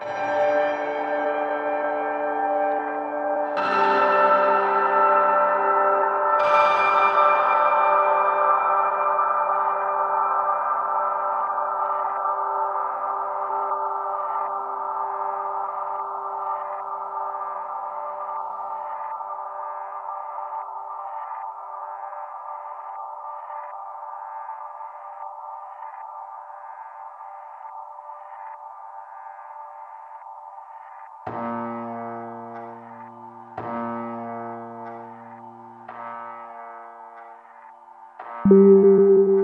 Bye. Música